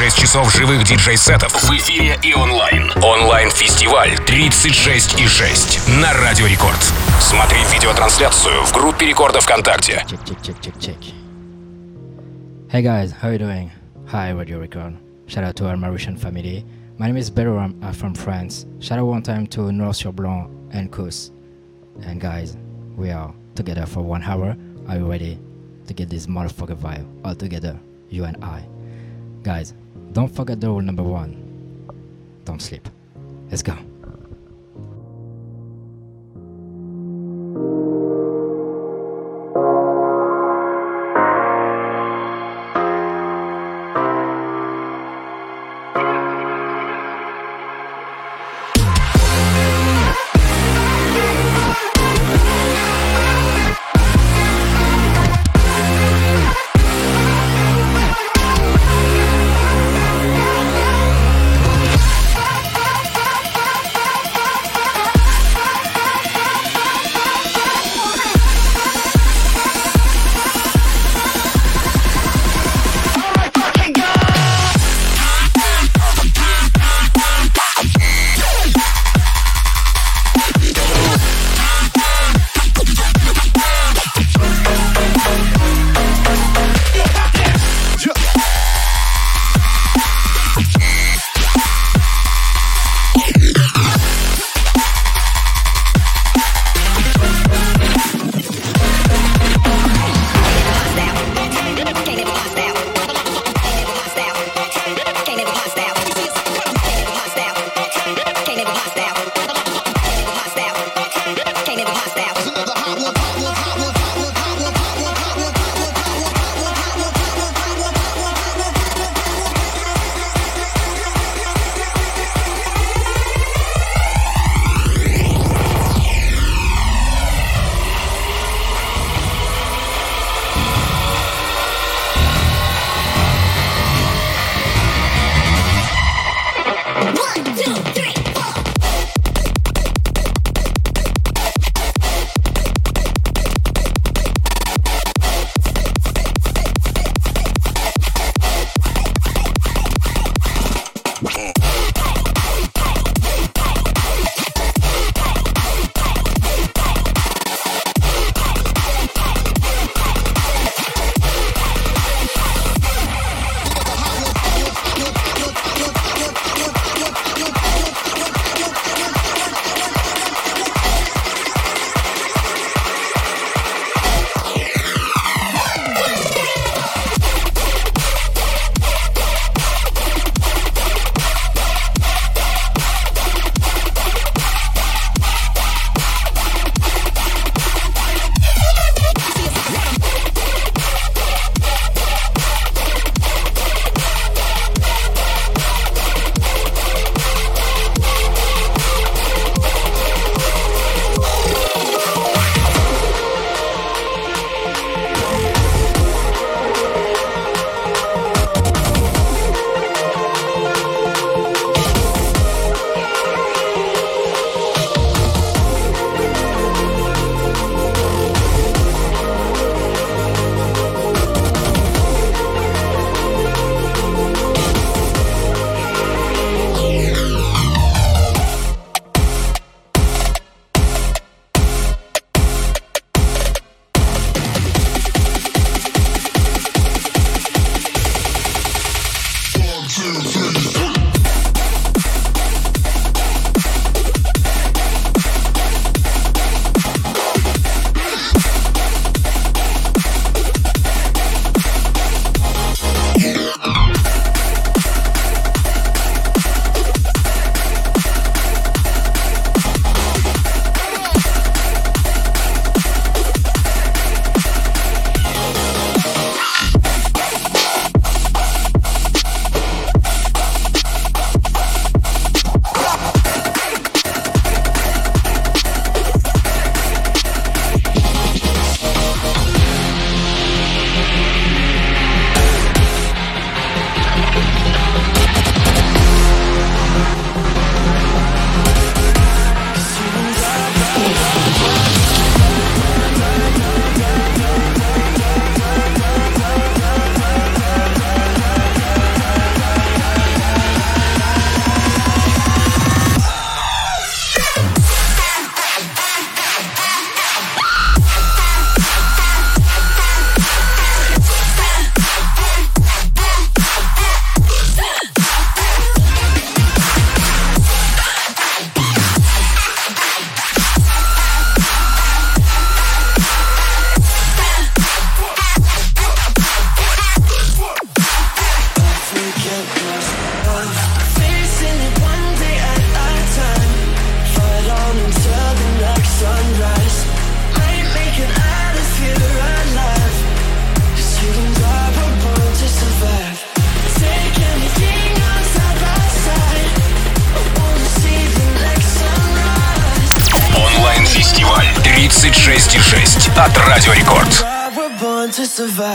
36 часов живых диджей-сетов в эфире и онлайн. Онлайн-фестиваль 36,6 на Радио Рекорд. Смотри видеотрансляцию в группе Рекорда ВКонтакте. Check, check, check, check, check. Hey guys, how are you doing? Hi, Radio Record. Shout out to our Mauritian family. My name is Bellorum, I'm from France. Shout out one time to North Sur Blanc and Kous. And guys, we are together for one hour. Are you ready to get this motherfucker vibe all together, you and I? Guys, don't forget the rule number one. Don't sleep. Let's go. survive.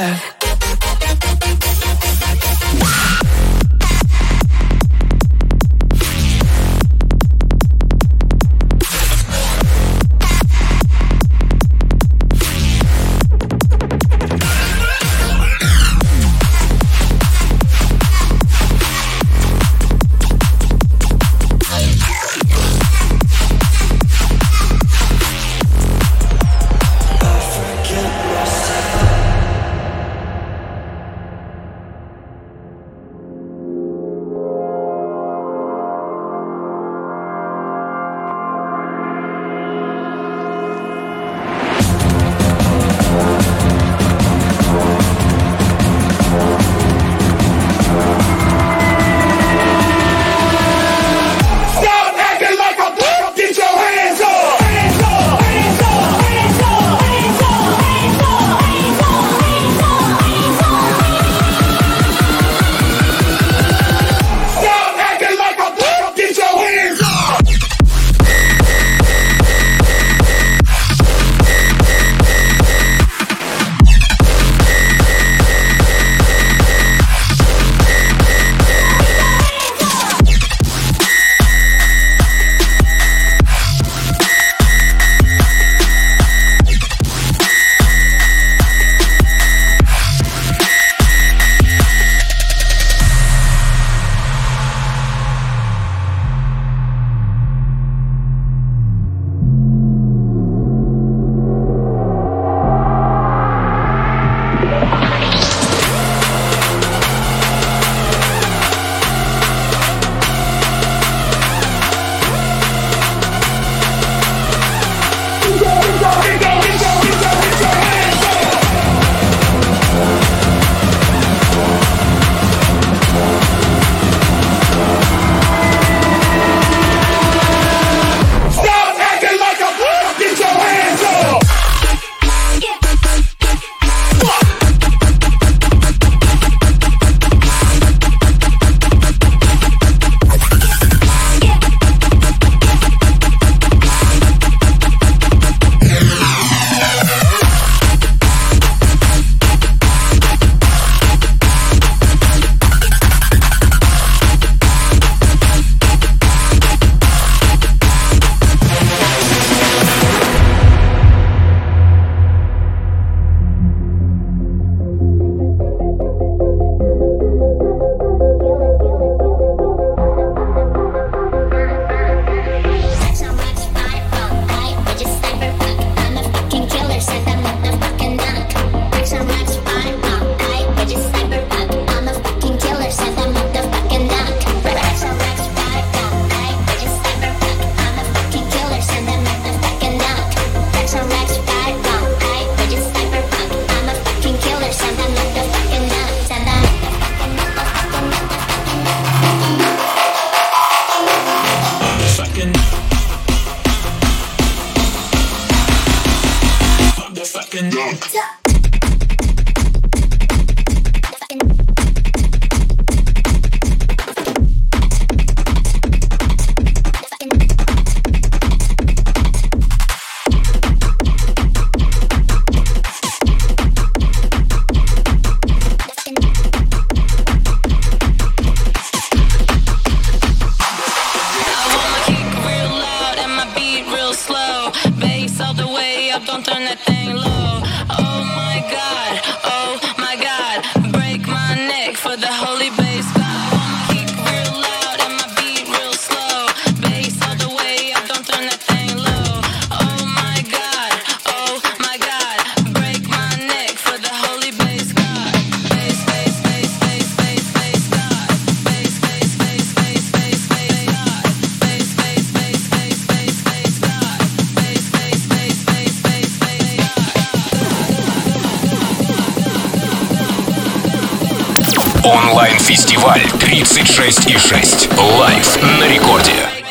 Онлайн-фестиваль 36,6. Лайв на рекорде.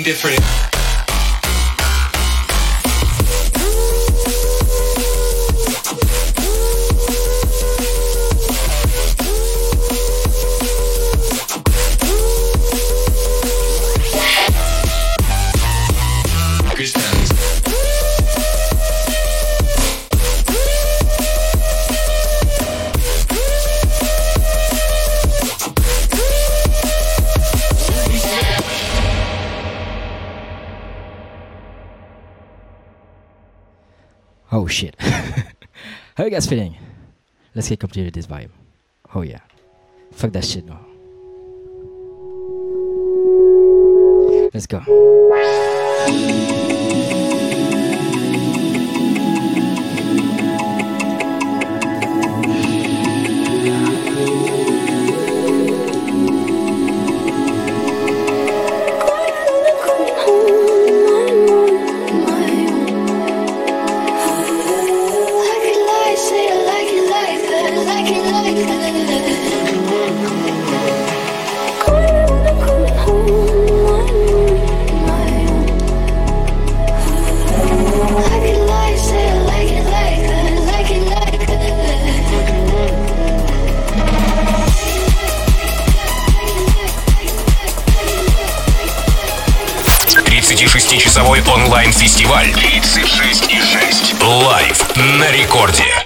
Shit. You feeling? Let's get complete with this vibe. Oh yeah. Fuck that shit no. Let's go. Часовой онлайн-фестиваль 36,6. Лайв на рекорде.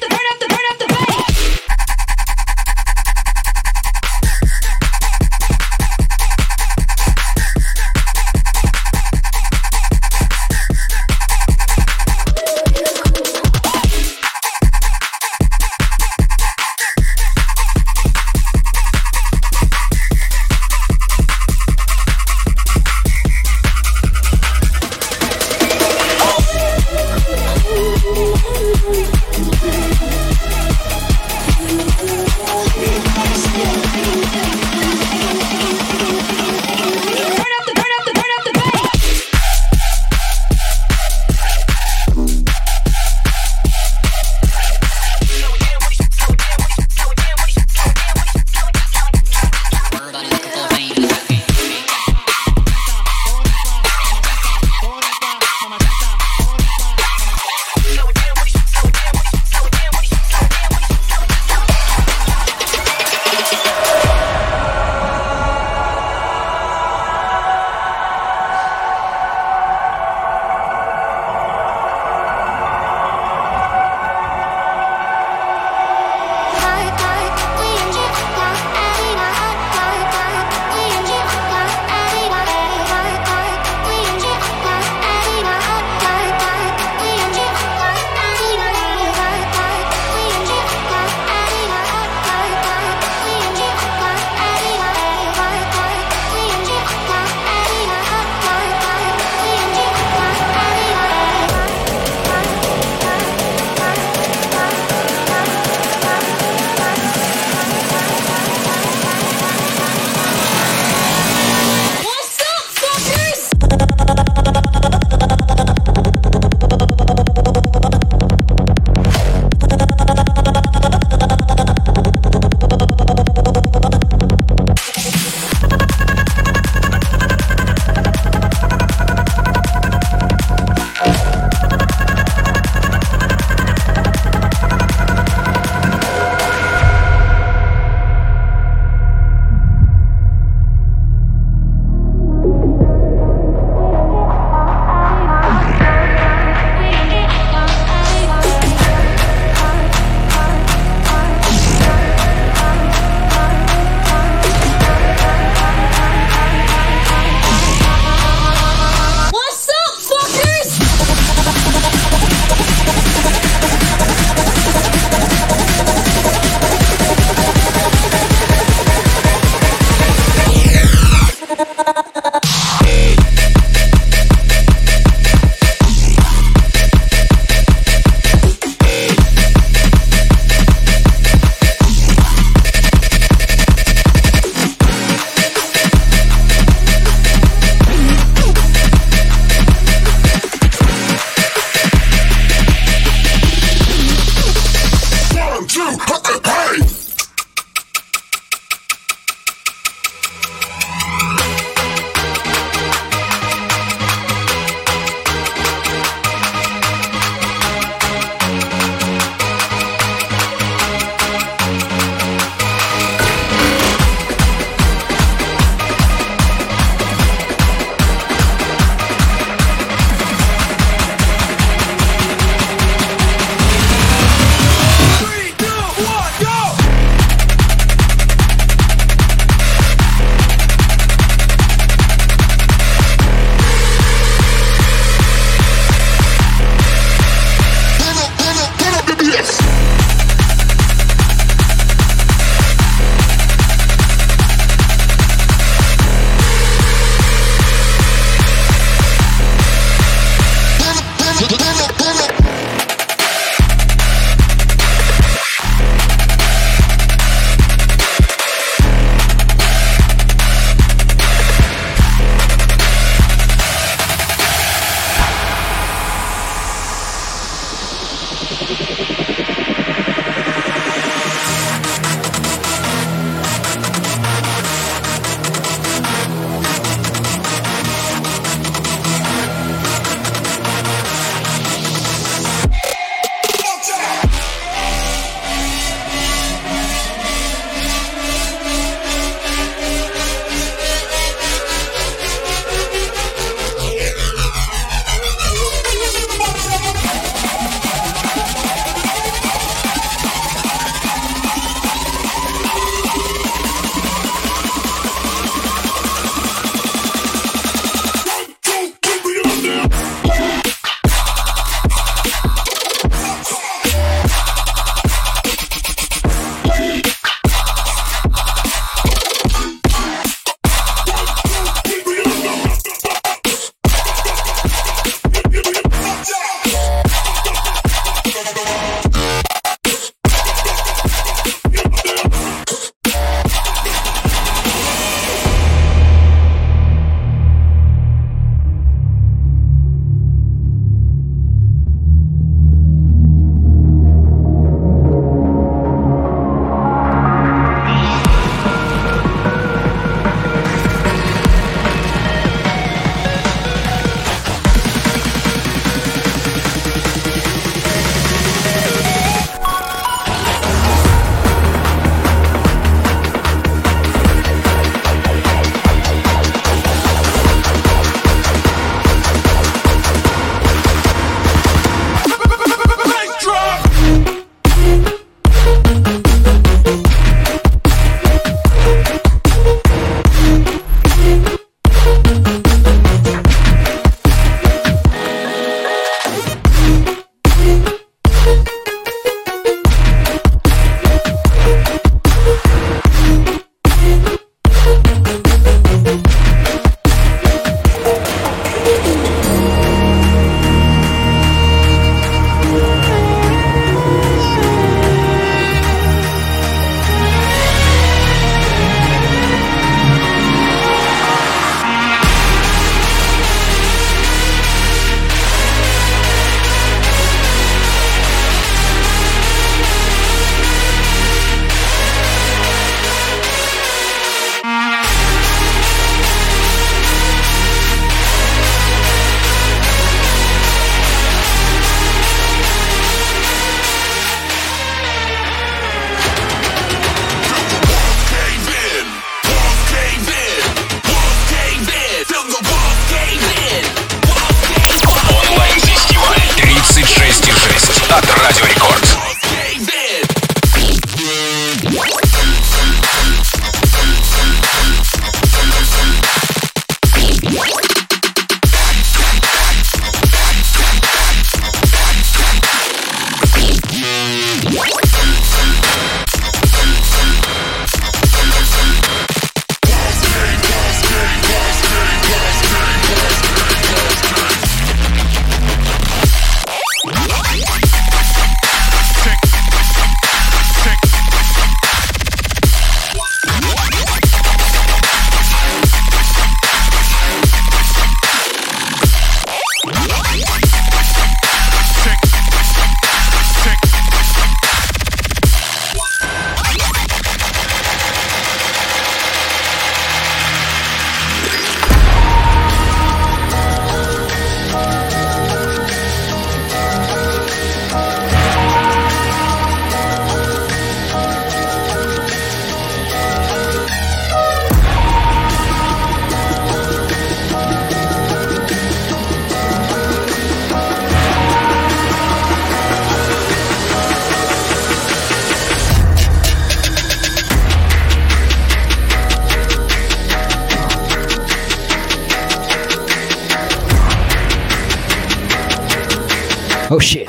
Oh shit.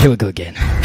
Here we go again.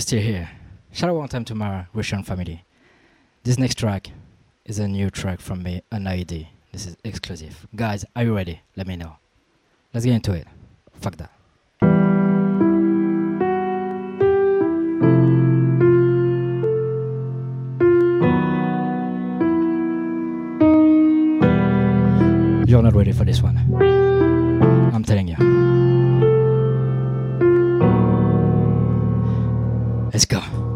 Still here? One time to my Russian family. This next track is a new track from me, an ID. This is exclusive. Guys, are you ready? Let me know. Let's get into it. Fuck that. You're not ready for this one. I'm telling you. Let's go.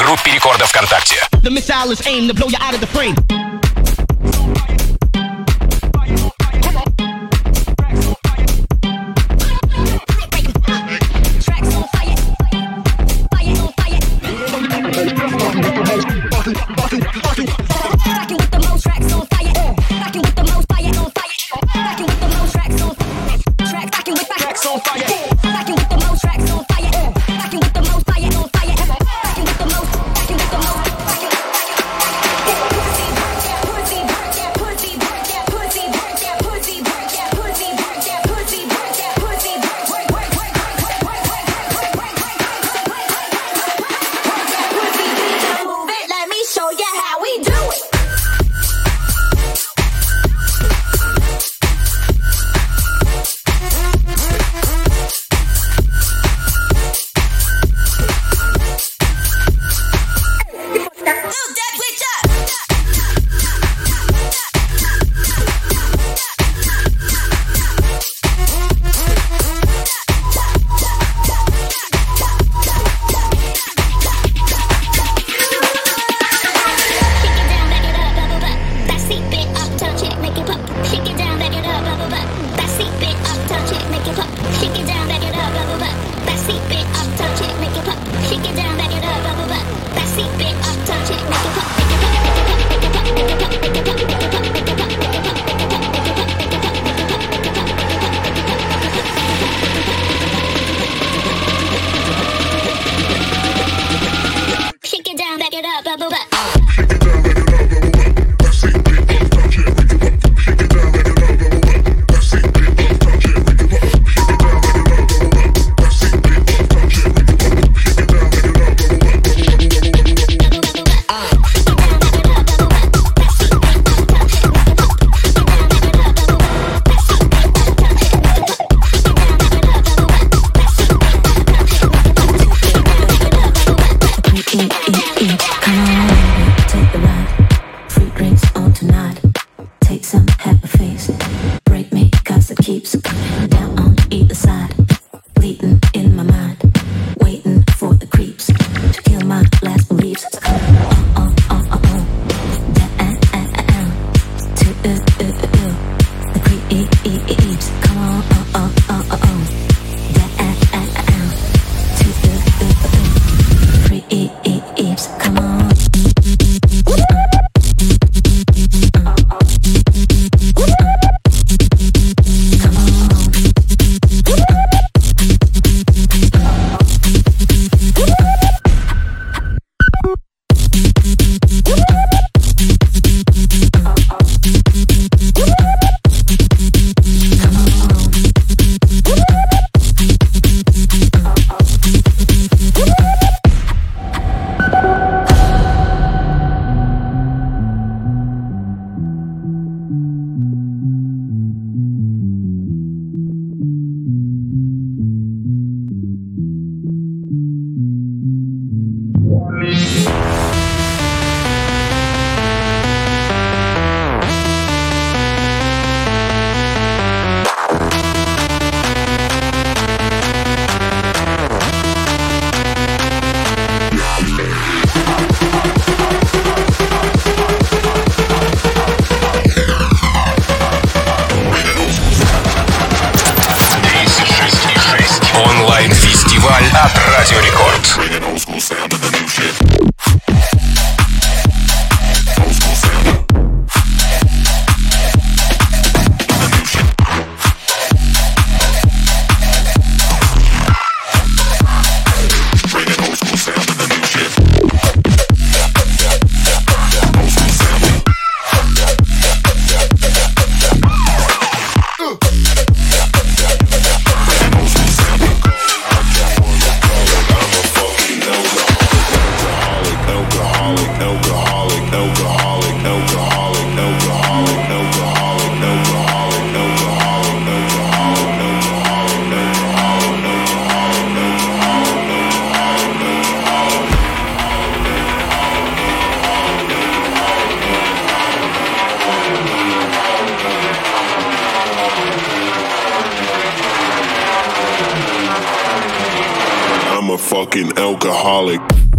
Группе Рекорда ВКонтакте. The missile is aimed to blow you out of the frame. Fucking alcoholic.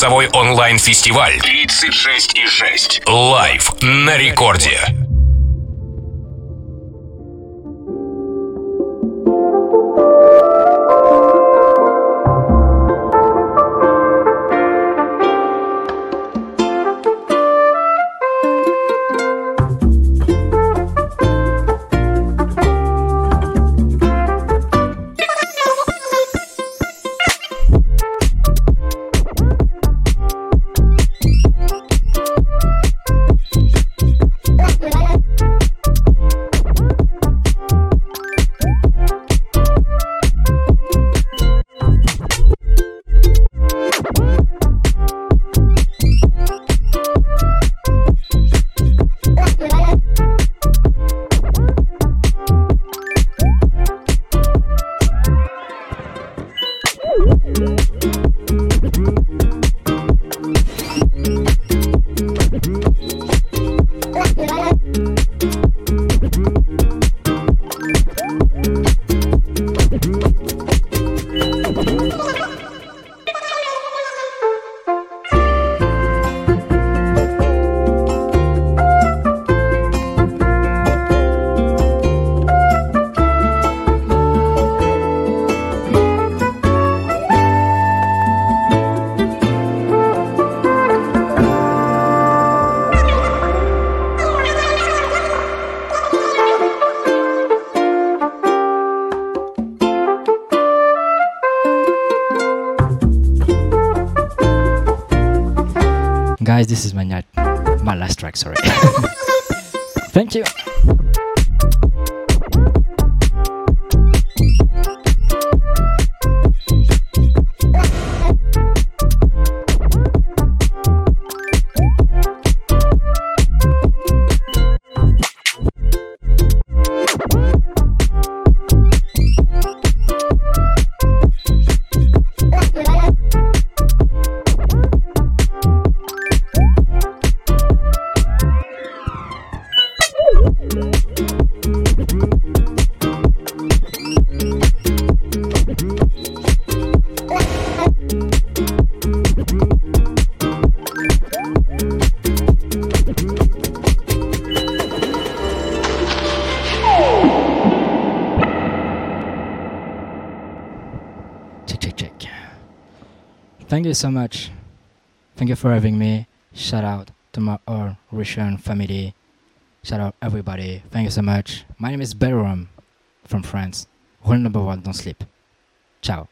Часовой онлайн-фестиваль 36 и 6. Лайв на рекорде. Guys, this is my night, my last track. Sorry. Thank you. You so much. Thank you for having me. Shout out to my all Russian family. Shout out everybody. Thank you so much. My name is Bellorum from France. Rule number one, don't sleep. Ciao.